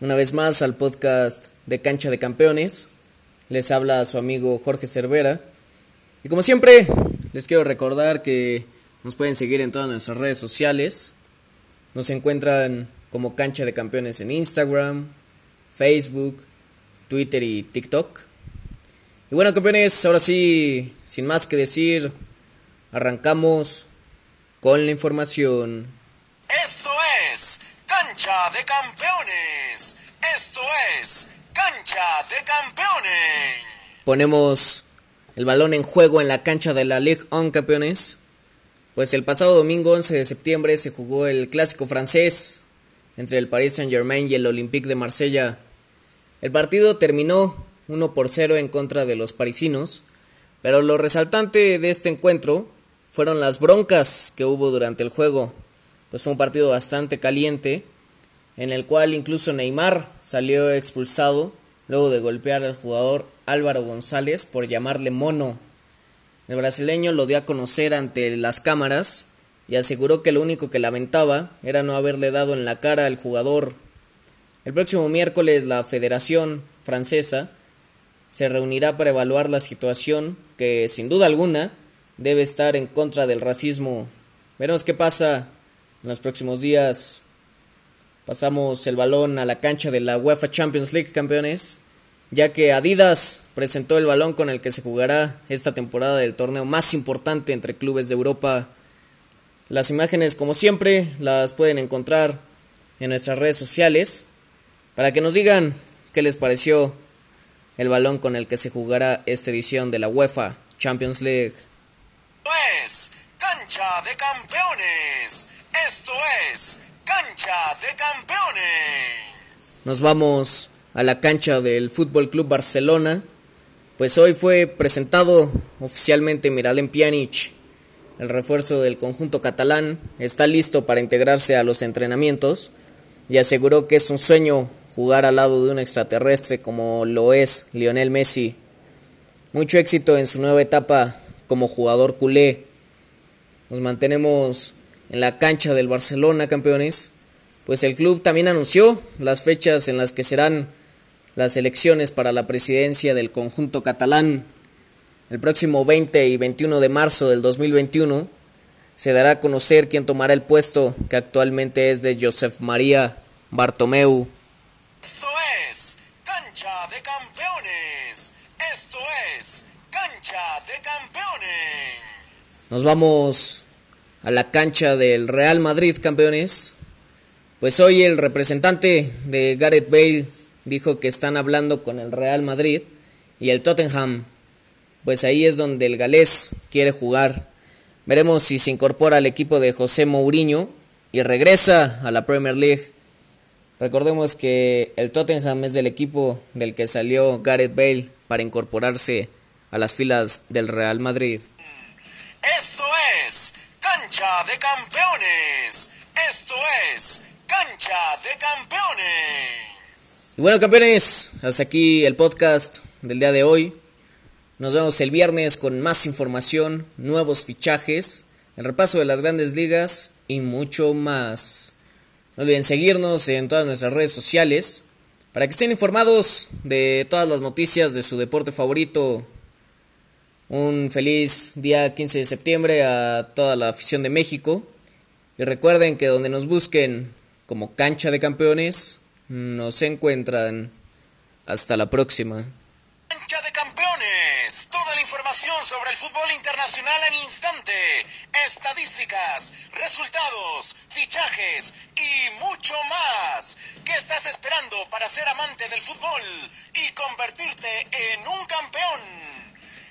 una vez más al podcast de Cancha de Campeones. Les habla su amigo Jorge Cervera. Y como siempre, les quiero recordar que nos pueden seguir en todas nuestras redes sociales. Nos encuentran como Cancha de Campeones en Instagram, Facebook, Twitter y TikTok. Y bueno campeones, ahora sí, sin más que decir, arrancamos con la información. Esto es Cancha de Campeones. Esto es Cancha de Campeones. Ponemos el balón en juego en la cancha de la Ligue 1 Campeones. Pues el pasado domingo 11 de septiembre se jugó el clásico francés entre el Paris Saint-Germain y el Olympique de Marsella. El partido terminó 1 por 0 en contra de los parisinos, pero lo resaltante de este encuentro fueron las broncas que hubo durante el juego pues fue un partido bastante caliente, en el cual incluso Neymar salió expulsado luego de golpear al jugador Álvaro González por llamarle mono. El brasileño lo dio a conocer ante las cámaras y aseguró que lo único que lamentaba era no haberle dado en la cara al jugador. El próximo miércoles la Federación Francesa se reunirá para evaluar la situación que sin duda alguna debe estar en contra del racismo. Veremos qué pasa en los próximos días pasamos el balón a la cancha de la UEFA Champions League campeones, ya que Adidas presentó el balón con el que se jugará esta temporada del torneo más importante entre clubes de Europa. Las imágenes, como siempre, las pueden encontrar en nuestras redes sociales para que nos digan qué les pareció el balón con el que se jugará esta edición de la UEFA Champions League. Pues, cancha de campeones. Esto es Cancha de Campeones. Nos vamos a la cancha del Fútbol Club Barcelona. Pues hoy fue presentado oficialmente Miralem Pjanic, el refuerzo del conjunto catalán, está listo para integrarse a los entrenamientos y aseguró que es un sueño jugar al lado de un extraterrestre como lo es Lionel Messi. Mucho éxito en su nueva etapa como jugador culé. Nos mantenemos en la cancha del Barcelona, campeones, pues el club también anunció las fechas en las que serán las elecciones para la presidencia del conjunto catalán. El próximo 20 y 21 de marzo del 2021 se dará a conocer quién tomará el puesto que actualmente es de Josep María Bartomeu. Esto es Cancha de Campeones. Esto es Cancha de Campeones. Nos vamos a la cancha del Real Madrid, campeones. Pues hoy el representante de Gareth Bale dijo que están hablando con el Real Madrid y el Tottenham. Pues ahí es donde el galés quiere jugar. Veremos si se incorpora al equipo de José Mourinho y regresa a la Premier League. Recordemos que el Tottenham es del equipo del que salió Gareth Bale para incorporarse a las filas del Real Madrid. Esto es Cancha de Campeones. Esto es Cancha de Campeones. Y bueno, campeones, hasta aquí el podcast del día de hoy. Nos vemos el viernes con más información, nuevos fichajes, el repaso de las grandes ligas y mucho más. No olviden seguirnos en todas nuestras redes sociales para que estén informados de todas las noticias de su deporte favorito un feliz día 15 de septiembre a toda la afición de México. Y recuerden que donde nos busquen como cancha de campeones, nos encuentran. Hasta la próxima. Cancha de campeones. Toda la información sobre el fútbol internacional en instante. Estadísticas, resultados, fichajes y mucho más. ¿Qué estás esperando para ser amante del fútbol y convertirte en un campeón?